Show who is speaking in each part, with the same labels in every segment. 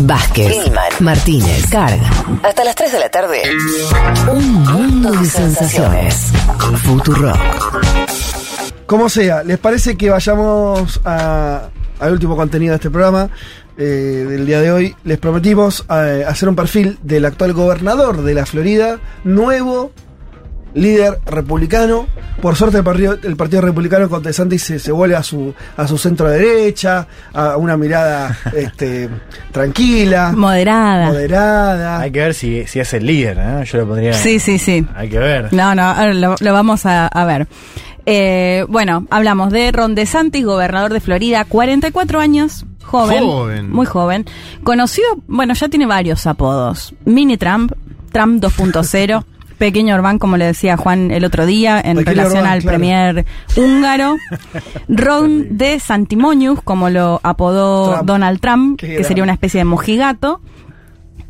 Speaker 1: Vázquez, Gilman, Martínez, Carga. Hasta las 3 de la tarde. Un mundo de sensaciones. Futurock.
Speaker 2: Como sea, ¿les parece que vayamos a- al último contenido de este programa? eh, del día de hoy, les prometimos eh, hacer un perfil del actual gobernador de la Florida, nuevo líder republicano. Por suerte el partido, el partido republicano con DeSantis se, se vuelve a su, a su centro derecha, a una mirada este, tranquila,
Speaker 3: Moderada.
Speaker 2: moderada.
Speaker 4: Hay que ver si, si es el líder, ¿no? Yo lo pondría.
Speaker 3: Sí, sí, sí.
Speaker 4: Hay que ver.
Speaker 3: No, no, ahora lo, lo vamos a, a ver. Eh, bueno, hablamos de Ron DeSantis, gobernador de Florida, 44 años, joven,
Speaker 5: Joven.
Speaker 3: muy joven, conocido, bueno, ya tiene varios apodos. Mini Trump, Trump 2.0, Pequeño Orbán, como le decía Juan el otro día, en
Speaker 2: Pequeño
Speaker 3: relación
Speaker 2: Orbán,
Speaker 3: al
Speaker 2: claro.
Speaker 3: premier húngaro. Ron de Santimonius, como lo apodó
Speaker 2: Trump.
Speaker 3: Donald Trump,
Speaker 2: Qué
Speaker 3: que sería una especie de mojigato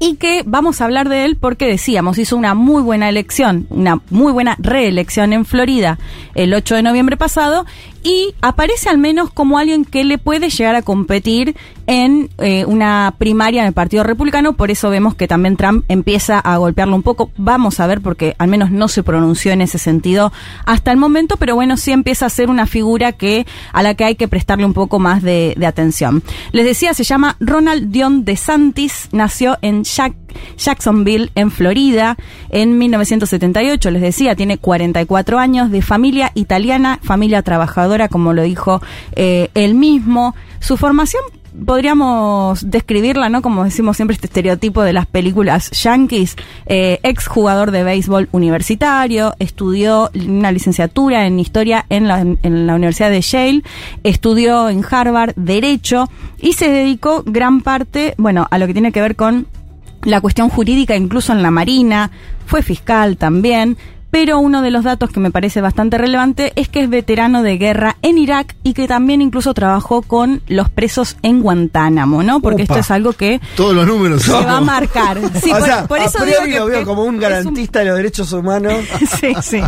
Speaker 3: y que vamos a hablar de él porque decíamos, hizo una muy buena elección, una muy buena reelección en Florida el 8 de noviembre pasado y aparece al menos como alguien que le puede llegar a competir en eh, una primaria en el Partido Republicano, por eso vemos que también Trump empieza a golpearlo un poco, vamos a ver porque al menos no se pronunció en ese sentido hasta el momento, pero bueno, sí empieza a ser una figura que a la que hay que prestarle un poco más de, de atención. Les decía, se llama Ronald Dion DeSantis, nació en Jack- Jacksonville, en Florida, en 1978, les decía, tiene 44 años, de familia italiana, familia trabajadora, como lo dijo eh, él mismo. Su formación podríamos describirla, ¿no? Como decimos siempre, este estereotipo de las películas yankees, eh, ex jugador de béisbol universitario, estudió una licenciatura en historia en la, en la Universidad de Yale, estudió en Harvard Derecho y se dedicó gran parte, bueno, a lo que tiene que ver con la cuestión jurídica, incluso en la Marina, fue fiscal también. Pero uno de los datos que me parece bastante relevante es que es veterano de guerra en Irak y que también incluso trabajó con los presos en Guantánamo, ¿no? Porque
Speaker 2: Opa.
Speaker 3: esto es algo que
Speaker 5: Todos los números.
Speaker 3: se va a marcar. Sí,
Speaker 2: o
Speaker 3: por,
Speaker 2: sea,
Speaker 3: por eso
Speaker 2: a
Speaker 3: digo que
Speaker 2: lo veo como un garantista de los derechos humanos.
Speaker 3: sí, sí.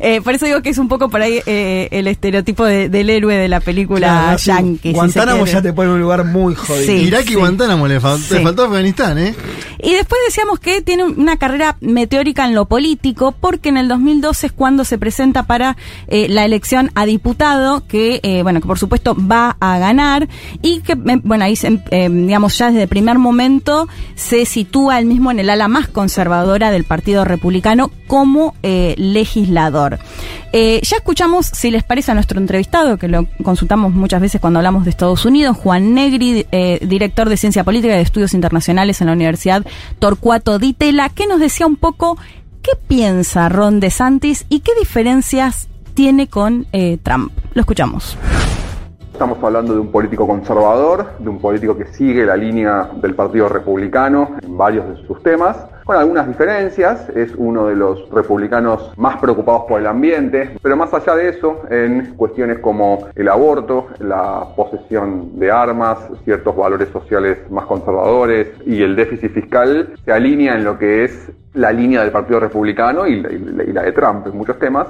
Speaker 3: Eh, por eso digo que es un poco por ahí eh, el estereotipo de- del héroe de la película
Speaker 2: Claro,
Speaker 3: yankee. si
Speaker 2: Guantánamo ya te pone en un lugar muy jodido.
Speaker 3: Sí.
Speaker 5: Irak y Guantánamo le, fal-
Speaker 3: Sí.
Speaker 5: le faltó Afganistán, ¿eh?
Speaker 3: Y después decíamos que tiene una carrera meteórica en lo político, porque en el 2012 es cuando se presenta para eh, la elección a diputado, que, eh, bueno, que por supuesto va a ganar, y que, eh, bueno, ahí, se, eh, digamos, ya desde el primer momento se sitúa él mismo en el ala más conservadora del Partido Republicano como legislador. Ya escuchamos, si les parece, a nuestro entrevistado, que lo consultamos muchas veces cuando hablamos de Estados Unidos, Juan Negri, director de Ciencia Política y de Estudios Internacionales en la Universidad Torcuato Di Tella, que nos decía un poco qué piensa Ron DeSantis y qué diferencias tiene con eh, Trump. Lo escuchamos.
Speaker 6: Estamos hablando de un político conservador, de un político que sigue la línea del Partido Republicano en varios de sus temas, con algunas diferencias. Es uno de los republicanos más preocupados por el ambiente, pero más allá de eso, en cuestiones como el aborto, la posesión de armas, ciertos valores sociales más conservadores y el déficit fiscal, se alinea en lo que es la línea del Partido Republicano y la, y la- de Trump en muchos temas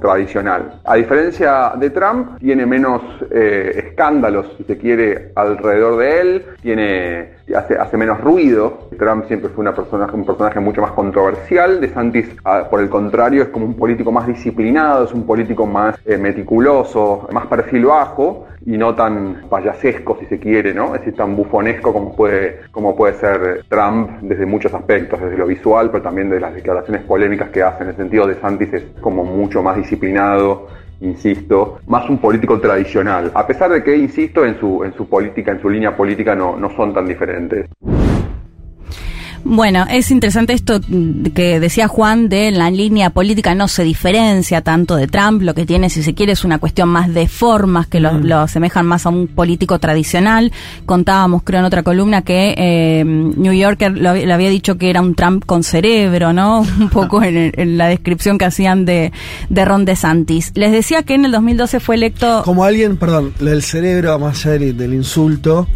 Speaker 6: tradicional. A diferencia de Trump, tiene menos eh, escándalos, si se quiere, alrededor de él, tiene hace, menos ruido. Trump siempre fue una persona, un personaje mucho más controversial. De Santis, por el contrario, es como un político más disciplinado, es un político más eh, meticuloso, más perfil bajo y no tan payasesco, si se quiere, ¿no? Es decir, tan bufonesco como puede, como puede ser Trump desde muchos aspectos, desde lo visual, pero también de las declaraciones polémicas que hace. En el sentido de Santis es como mucho más disciplinado, insisto, más un político tradicional. A pesar de que, insisto, en su, en su política, en su línea política no, no son tan diferentes.
Speaker 3: Bueno, es interesante esto que decía Juan de la línea política no se diferencia tanto de Trump, lo que tiene, si se quiere, es una cuestión más de formas que lo, lo asemejan más a un político tradicional. Contábamos, creo, en otra columna que eh, New Yorker lo, le había dicho que era un Trump con cerebro, ¿no? Un poco en, la descripción que hacían de, de Ron DeSantis. Les decía que en el 2012 fue electo...
Speaker 2: Como alguien, perdón, del cerebro, más allá del, del insulto,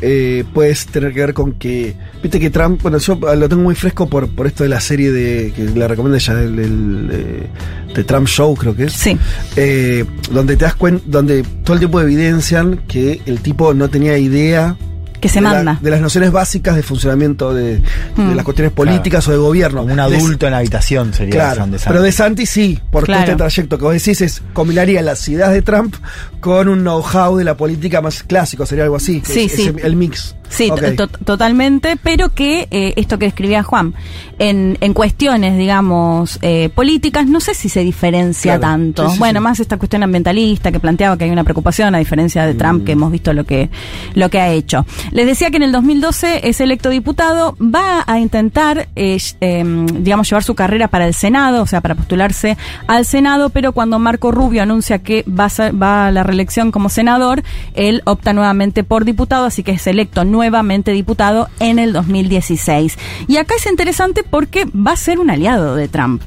Speaker 2: eh, puede tener que ver con que. Viste que Trump, bueno, yo lo tengo muy fresco por, por esto de la serie de que le recomiendo ya, el, el, de Trump Show, creo que es.
Speaker 3: Sí.
Speaker 2: Eh, donde te das cuenta, donde todo el tiempo evidencian que el tipo no tenía idea
Speaker 3: Que se
Speaker 2: de la-
Speaker 3: manda.
Speaker 2: de las nociones básicas de funcionamiento de, de
Speaker 3: Mm.
Speaker 2: las cuestiones políticas o de gobierno.
Speaker 4: Como un
Speaker 2: De-
Speaker 4: adulto en la habitación sería
Speaker 2: Claro,
Speaker 4: San de
Speaker 2: pero de Santi sí, porque
Speaker 3: Claro.
Speaker 2: este trayecto que vos decís es combinaría las ideas de Trump con un know-how de la política más clásico, sería algo así. que
Speaker 3: Sí,
Speaker 2: es-
Speaker 3: sí.
Speaker 2: es el mix.
Speaker 3: Sí, to- totalmente, pero que eh, esto que escribía Juan, en, en cuestiones, digamos, eh, políticas, no sé si se diferencia
Speaker 2: Claro.
Speaker 3: tanto.
Speaker 2: Sí, sí,
Speaker 3: bueno,
Speaker 2: sí.
Speaker 3: más esta cuestión ambientalista que planteaba que hay una preocupación, a diferencia de Trump,
Speaker 2: Mm.
Speaker 3: que hemos visto lo que, lo que ha hecho. Les decía que en el 2012 es electo diputado, va a intentar, eh, em, digamos, llevar su carrera para el Senado, o sea, para postularse al Senado, pero cuando Marco Rubio anuncia que va a, ser- va a la reelección como senador, él opta nuevamente por diputado, así que es electo nuevamente diputado en el 2016. Y acá es interesante porque va a ser un aliado de Trump.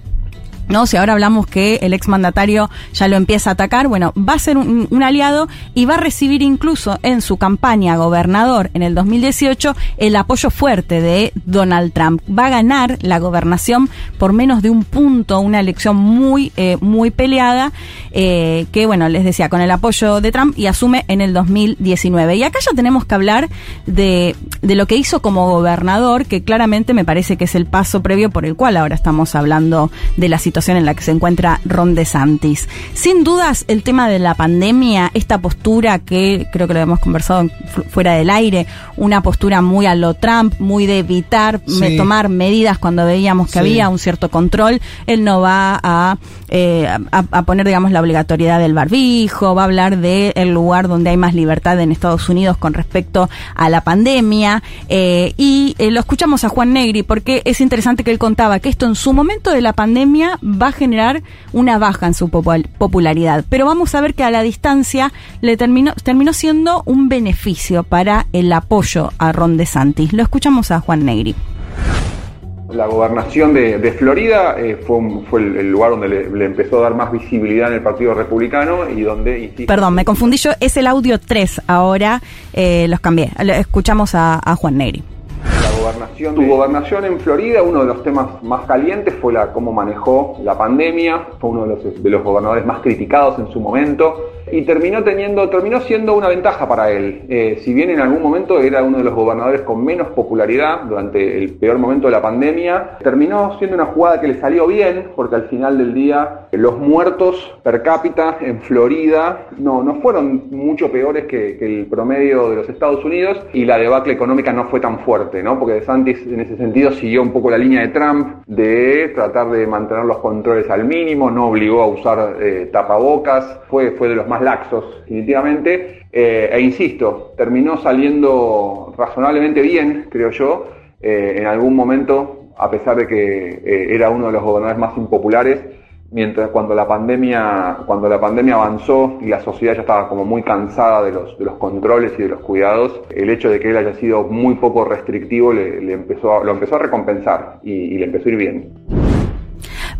Speaker 3: ¿No? Si ahora hablamos que el exmandatario ya lo empieza a atacar, bueno, va a ser un, aliado y va a recibir incluso en su campaña gobernador en el 2018 el apoyo fuerte de Donald Trump. Va a ganar la gobernación por menos de un punto, una elección muy, eh, muy peleada, eh, que bueno, les decía, con el apoyo de Trump y asume en el 2019. Y acá ya tenemos que hablar de, de lo que hizo como gobernador, que claramente me parece que es el paso previo por el cual ahora estamos hablando de la situación en la que se encuentra Ron DeSantis. Sin dudas, el tema de la pandemia, esta postura que creo que lo hemos conversado fuera del aire, una postura muy a lo Trump, muy de evitar
Speaker 2: Sí.
Speaker 3: tomar medidas cuando veíamos que
Speaker 2: Sí.
Speaker 3: había un cierto control, él no va a, eh, a, a poner, digamos, la obligatoriedad del barbijo, va a hablar del el lugar donde hay más libertad en Estados Unidos con respecto a la pandemia. eh, y eh, lo escuchamos a Juan Negri porque es interesante que él contaba que esto en su momento de la pandemia va a generar una baja en su popul- popularidad. Pero vamos a ver que a la distancia le terminó, terminó siendo un beneficio para el apoyo a Ron DeSantis. Lo escuchamos a Juan Negri.
Speaker 6: La gobernación de, de Florida eh, fue, un- fue el, el lugar donde le, le empezó a dar más visibilidad en el Partido Republicano y donde... insisto,
Speaker 3: Perdón, me confundí yo. Es el audio 3 ahora. eh, los cambié. Escuchamos a, a Juan Negri.
Speaker 6: La gobernación, tu gobernación en Florida, uno de los temas más calientes fue la cómo manejó la pandemia, fue uno de los, de los gobernadores más criticados en su momento y terminó teniendo, terminó siendo una ventaja para él. Eh, si bien en algún momento era uno de los gobernadores con menos popularidad durante el peor momento de la pandemia, terminó siendo una jugada que le salió bien porque al final del día los muertos per cápita en Florida no, no fueron mucho peores que, el promedio de los Estados Unidos y la debacle económica no fue tan fuerte, ¿no? Porque DeSantis en ese sentido siguió un poco la línea de Trump de tratar de mantener los controles al mínimo, no obligó a usar eh, tapabocas, fue, fue de los laxos definitivamente, eh, e insisto, terminó saliendo razonablemente bien, creo yo, eh, en algún momento, a pesar de que eh, era uno de los gobernadores más impopulares, mientras cuando la pandemia cuando la pandemia avanzó y la sociedad ya estaba como muy cansada de los de los controles y de los cuidados el hecho de que él haya sido muy poco restrictivo le, empezó lo empezó a recompensar y, y le empezó a ir bien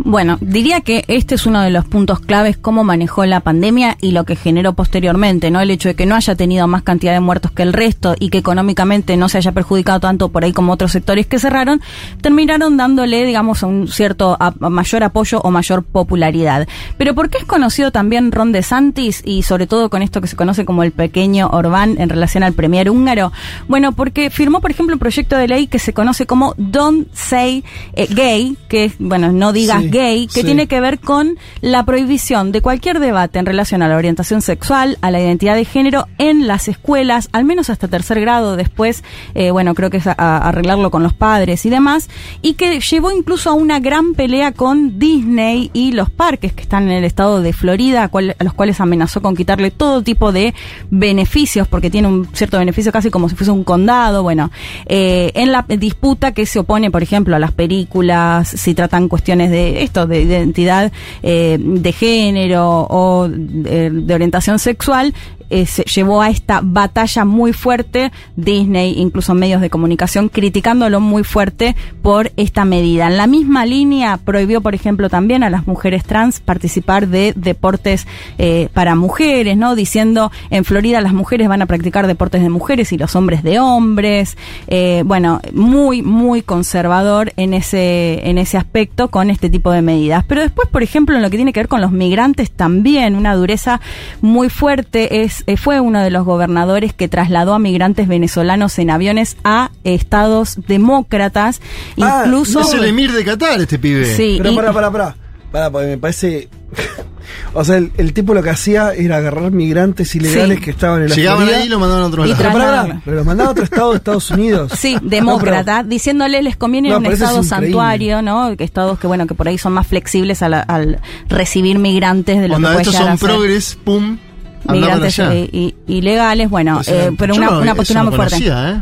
Speaker 3: Bueno, diría que este es uno de los puntos claves, cómo manejó la pandemia y lo que generó posteriormente, ¿no? El hecho de que no haya tenido más cantidad de muertos que el resto y que económicamente no se haya perjudicado tanto por ahí como otros sectores que cerraron, terminaron dándole, digamos, un cierto a- mayor apoyo o mayor popularidad. Pero ¿por qué es conocido también Ron DeSantis y sobre todo con esto que se conoce como el pequeño Orbán en relación al premier húngaro? Bueno, porque firmó, por ejemplo, un proyecto de ley que se conoce como Don't Say eh, Gay, que es, bueno, no digas gay, que
Speaker 2: sí.
Speaker 3: tiene que ver con la prohibición de cualquier debate en relación a la orientación sexual, a la identidad de género en las escuelas, al menos hasta tercer grado, después, eh, bueno, creo que es a- a arreglarlo con los padres y demás, y que llevó incluso a una gran pelea con Disney y los parques que están en el estado de Florida, a, cual- a los cuales amenazó con quitarle todo tipo de beneficios, porque tiene un cierto beneficio casi como si fuese un condado, bueno, eh, en la disputa que se opone, por ejemplo, a las películas, si tratan cuestiones de esto, de identidad eh, de género o de, de orientación sexual, eh, se llevó a esta batalla muy fuerte, Disney, incluso medios de comunicación, criticándolo muy fuerte por esta medida. En la misma línea prohibió, por ejemplo, también a las mujeres trans participar de deportes eh, para mujeres, ¿no? Diciendo, en Florida las mujeres van a practicar deportes de mujeres y los hombres de hombres. Eh, bueno, muy, muy conservador en ese, en ese aspecto con este tipo de medidas. Pero después, por ejemplo, en lo que tiene que ver con los migrantes también, una dureza muy fuerte es es, eh, fue uno de los gobernadores que trasladó a migrantes venezolanos en aviones a estados demócratas,
Speaker 2: Ah,
Speaker 3: incluso...
Speaker 5: Es el emir de Qatar, este pibe.
Speaker 3: Sí,
Speaker 2: Pero
Speaker 3: y-
Speaker 2: pará, pará, pará. Pará, porque me parece. o sea, el, el tipo lo que hacía era agarrar migrantes ilegales
Speaker 3: Sí.
Speaker 2: que estaban en la
Speaker 5: Llegaban
Speaker 2: Florida.
Speaker 5: ahí y lo mandaban a otro
Speaker 3: Y
Speaker 5: lado.
Speaker 2: Pero, pero lo mandaban a otro estado de Estados Unidos.
Speaker 3: Sí,
Speaker 2: No,
Speaker 3: demócrata, diciéndole les conviene
Speaker 2: No,
Speaker 3: un
Speaker 2: es
Speaker 3: estado santuario, ¿no? Que estados que bueno, que por ahí son más flexibles al, al recibir migrantes de lo
Speaker 5: Cuando
Speaker 3: que
Speaker 5: estos son progres, pum,
Speaker 3: migrantes eh, i- ilegales, bueno, eh, pero una,
Speaker 5: no-
Speaker 3: una postura muy fuerte.
Speaker 5: ¿eh?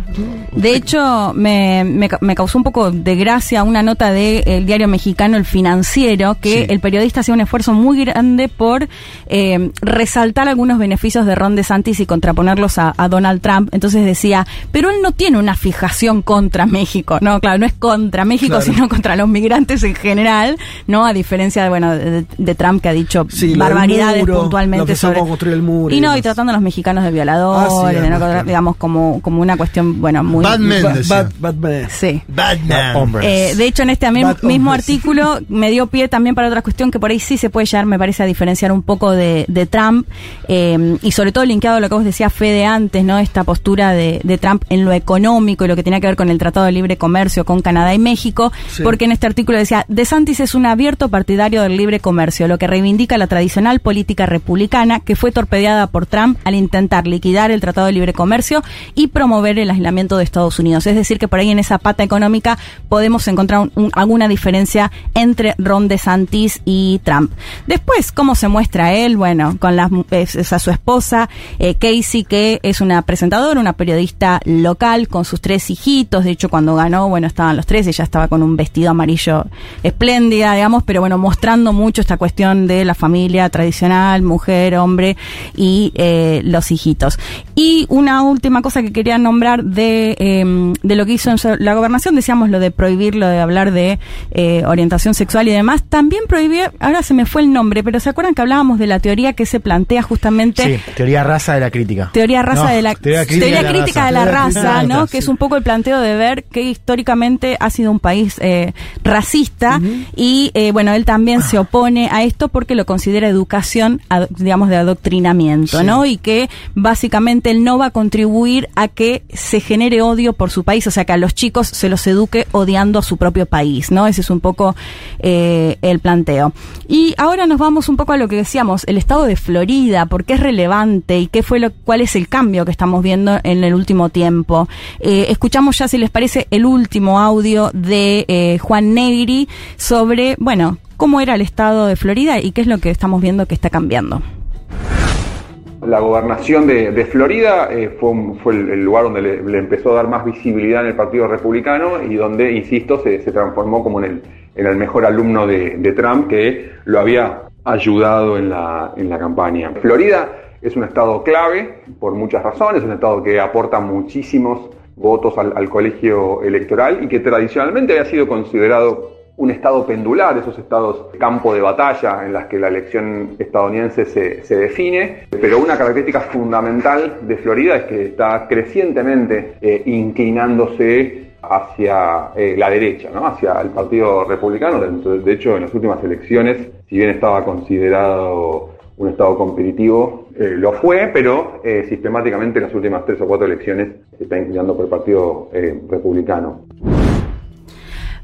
Speaker 3: De hecho, me, me, me causó un poco de gracia una nota del diario mexicano El Financiero, que
Speaker 5: Sí.
Speaker 3: el periodista hacía un esfuerzo muy grande por eh, resaltar algunos beneficios de Ron DeSantis y contraponerlos a, a Donald Trump. Entonces decía, pero él no tiene una fijación contra México. No, claro, no es contra México,
Speaker 2: Claro.
Speaker 3: sino contra los migrantes en general, ¿no? A diferencia de, bueno, de, de Trump que ha dicho
Speaker 2: Sí,
Speaker 3: barbaridades
Speaker 2: muro,
Speaker 3: puntualmente
Speaker 2: lo que
Speaker 3: sobre...
Speaker 2: construir el muro y
Speaker 3: y no, y tratando a los mexicanos de violadores,
Speaker 2: Ah, sí,
Speaker 3: de no-
Speaker 2: además, claro.
Speaker 3: digamos, como, como una cuestión, bueno, muy...
Speaker 5: Bad men,
Speaker 2: Bad,
Speaker 5: decía.
Speaker 2: bad, bad man.
Speaker 3: Sí.
Speaker 5: Batman.
Speaker 4: Hombres.
Speaker 3: Eh, de hecho, en este mismo
Speaker 2: hombres.
Speaker 3: artículo me dio pie también para otra cuestión que por ahí sí se puede llegar, me parece, a diferenciar un poco de, de Trump eh, y sobre todo linkeado a lo que vos decías, Fede, antes, ¿no? Esta postura de, de Trump en lo económico y lo que tenía que ver con el Tratado de Libre Comercio con Canadá y México,
Speaker 2: Sí.
Speaker 3: porque en este artículo decía, DeSantis es un abierto partidario del libre comercio, lo que reivindica la tradicional política republicana que fue torpedeada por Trump al intentar liquidar el Tratado de Libre Comercio y promover el aislamiento de Estados Unidos. Es decir, que por ahí en esa pata económica podemos encontrar un- un- alguna diferencia entre Ron DeSantis y Trump. Después, ¿cómo se muestra él? Bueno, con las, es a su esposa, eh, Casey, que es una presentadora, una periodista local, con sus tres hijitos. De hecho, cuando ganó, bueno, estaban los tres, ella estaba con un vestido amarillo espléndida, digamos, pero bueno, mostrando mucho esta cuestión de la familia tradicional, mujer, hombre y eh, los hijitos. Y una última cosa que quería nombrar de, eh, de lo que hizo en la gobernación, decíamos lo de prohibir, lo de hablar de eh, orientación sexual y demás, también prohibió, ahora se me fue el nombre, pero ¿se acuerdan que hablábamos de la teoría que se plantea justamente
Speaker 4: Sí, teoría raza de la crítica.
Speaker 3: Teoría raza
Speaker 4: No,
Speaker 3: de la
Speaker 4: teoría crítica
Speaker 3: teoría
Speaker 4: de la
Speaker 3: crítica
Speaker 4: raza.
Speaker 3: de la
Speaker 2: Teoría
Speaker 3: raza, ¿no? Que es un poco el planteo de ver que históricamente ha sido un país eh, racista y eh, bueno él también se opone a esto porque lo considera educación, digamos de adoctrinamiento,
Speaker 2: Sí.
Speaker 3: ¿no? Y que básicamente él no va a contribuir a que se genere odio por su país, o sea que a los chicos se los eduque odiando a su propio país, ¿no? Ese es un poco eh, el planteo. Y ahora nos vamos un poco a lo que decíamos, el estado de Florida, por qué es relevante y qué fue lo, cuál es el cambio que estamos viendo en el último tiempo. Eh, escuchamos ya, si les parece, el último audio de eh, Juan Negri sobre, bueno, cómo era el estado de Florida y qué es lo que estamos viendo que está cambiando.
Speaker 6: La gobernación de, Florida eh, fue, el, lugar donde le, empezó a dar más visibilidad en el Partido Republicano y donde, insisto, se, transformó como en el, mejor alumno de, Trump que lo había ayudado en la, campaña. Florida es un estado clave por muchas razones, es un estado que aporta muchísimos votos al colegio electoral y que tradicionalmente había sido considerado un estado pendular, esos estados campo de batalla en las que la elección estadounidense se, se define, pero una característica fundamental de Florida es que está crecientemente eh, inclinándose hacia eh, la derecha, ¿no? hacia el Partido Republicano. De, hecho, en las últimas elecciones, si bien estaba considerado un estado competitivo, eh, lo fue, pero sistemáticamente en las últimas tres o cuatro elecciones se está inclinando por el Partido Republicano.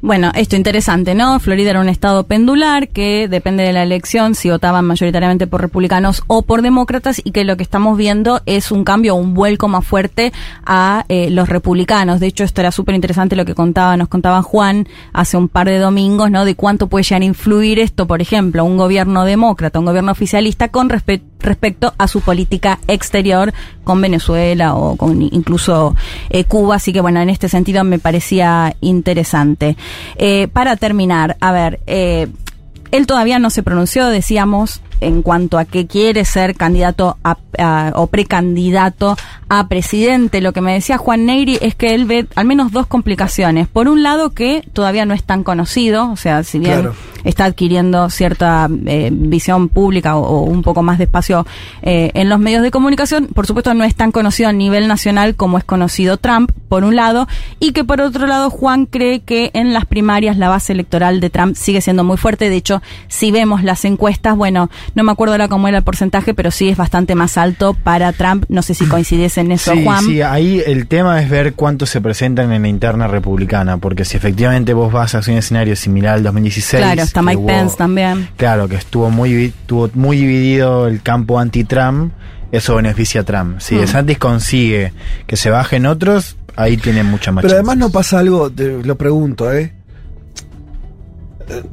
Speaker 3: Bueno, esto interesante, ¿no? Florida era un estado pendular que depende de la elección si votaban mayoritariamente por republicanos o por demócratas y que lo que estamos viendo es un cambio, un vuelco más fuerte a eh, los republicanos. De hecho, esto era súper interesante lo que contaba, nos contaba Juan hace un par de domingos, ¿no? De cuánto puede llegar a influir esto, por ejemplo, un gobierno demócrata, un gobierno oficialista con respe- respecto a su política exterior con Venezuela o con incluso eh, Cuba. Así que bueno, en este sentido me parecía interesante. Eh, para terminar, a ver, eh, él todavía no se pronunció, decíamos, en cuanto a que quiere ser candidato a, a- o precandidato a presidente. Lo que me decía Juan Negri es que él ve al menos dos complicaciones. Por un lado, que todavía no es tan conocido, o sea, si bien
Speaker 2: Claro.
Speaker 3: está adquiriendo cierta eh, visión pública o, o un poco más de espacio eh, en los medios de comunicación. Por supuesto, no es tan conocido a nivel nacional como es conocido Trump, por un lado, y que por otro lado, Juan cree que en las primarias la base electoral de Trump sigue siendo muy fuerte. De hecho, si vemos las encuestas, bueno, no me acuerdo ahora cómo era el porcentaje, pero sí es bastante más alto para Trump. No sé si coincides en eso,
Speaker 4: Sí,
Speaker 3: Juan.
Speaker 4: sí, ahí el tema es ver cuántos se presentan en la interna republicana, porque si efectivamente vos vas a hacer un escenario similar al 2016...
Speaker 3: Claro, está Mike
Speaker 4: hubo-
Speaker 3: Pence también.
Speaker 4: Claro, que estuvo muy, divi- tuvo muy dividido el campo anti-Trump, eso beneficia a Trump. Si
Speaker 3: Mm.
Speaker 4: DeSantis consigue que se bajen otros, ahí tiene mucha más
Speaker 2: Pero además no pasa algo, te lo pregunto, ¿eh? Eh,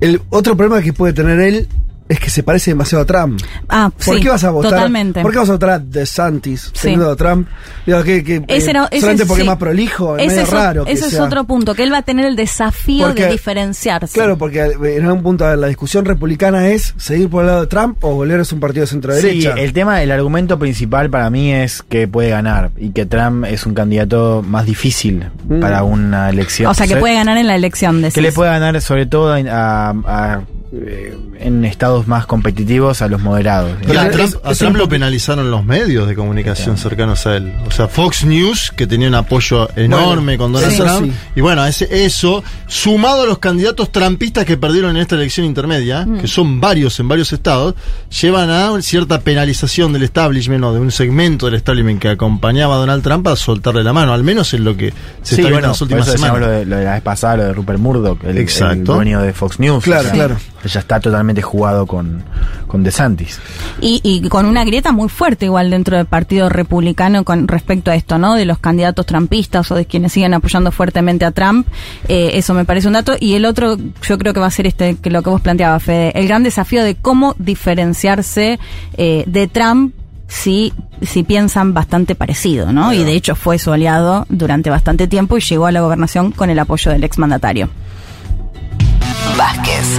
Speaker 2: El otro problema que puede tener él es que se parece demasiado a Trump.
Speaker 3: Ah,
Speaker 2: ¿Por
Speaker 3: sí,
Speaker 2: qué vas a votar?
Speaker 3: Totalmente.
Speaker 2: ¿Por qué vas a votar a DeSantis
Speaker 3: Sí.
Speaker 2: teniendo a Trump? Digo, que, que,
Speaker 3: Ese
Speaker 2: eh,
Speaker 3: era- ese
Speaker 2: solamente
Speaker 3: es-
Speaker 2: porque
Speaker 3: sí.
Speaker 2: es más prolijo, es
Speaker 3: Ese
Speaker 2: medio raro. que
Speaker 3: ese es
Speaker 2: sea.
Speaker 3: otro punto, que él va a tener el desafío
Speaker 2: Porque-
Speaker 3: de diferenciarse.
Speaker 2: Claro, porque eh, en algún punto la discusión republicana es seguir por el lado de Trump o volver a ser un partido de centro
Speaker 4: Sí,
Speaker 2: derecha.
Speaker 4: el tema, el argumento principal para mí es que puede ganar y que Trump es un candidato más difícil
Speaker 2: Mm.
Speaker 4: para una elección.
Speaker 3: o sea, que puede ganar en la elección. decís.
Speaker 4: que le puede ganar sobre todo a, eh, en estados más competitivos a los moderados.
Speaker 5: Pero a Trump, a Trump lo penalizaron los medios de comunicación cercanos a él. O sea, Fox News, que tenía un apoyo enorme
Speaker 2: Bueno,
Speaker 5: con Donald
Speaker 2: sí.
Speaker 5: Trump.
Speaker 2: Sí.
Speaker 5: Y bueno, ese, eso, sumado a los candidatos trampistas que perdieron en esta elección intermedia,
Speaker 3: Mm.
Speaker 5: que son varios en varios estados, llevan a cierta penalización del establishment o de un segmento del establishment que acompañaba a Donald Trump a soltarle la mano. Al menos es lo que se
Speaker 4: Sí,
Speaker 5: está viendo
Speaker 4: bueno,
Speaker 5: en las últimas
Speaker 4: por eso decíamos
Speaker 5: semanas.
Speaker 4: Lo de, lo de la vez pasada, lo de Rupert Murdoch, el,
Speaker 5: Exacto.
Speaker 4: el dueño de Fox News.
Speaker 2: Claro, claro.
Speaker 4: Ya está totalmente jugado con, con DeSantis.
Speaker 3: Y, y con una grieta muy fuerte igual dentro del Partido Republicano con respecto a esto, ¿no? De los candidatos trampistas o de quienes siguen apoyando fuertemente a Trump. Eh, eso me parece un dato. Y el otro, yo creo que va a ser este, que lo que vos planteabas, Fede, el gran desafío de cómo diferenciarse eh, de Trump si, si piensan bastante parecido, ¿no? Y de hecho fue su aliado durante bastante tiempo y llegó a la gobernación con el apoyo del exmandatario.
Speaker 1: Vázquez,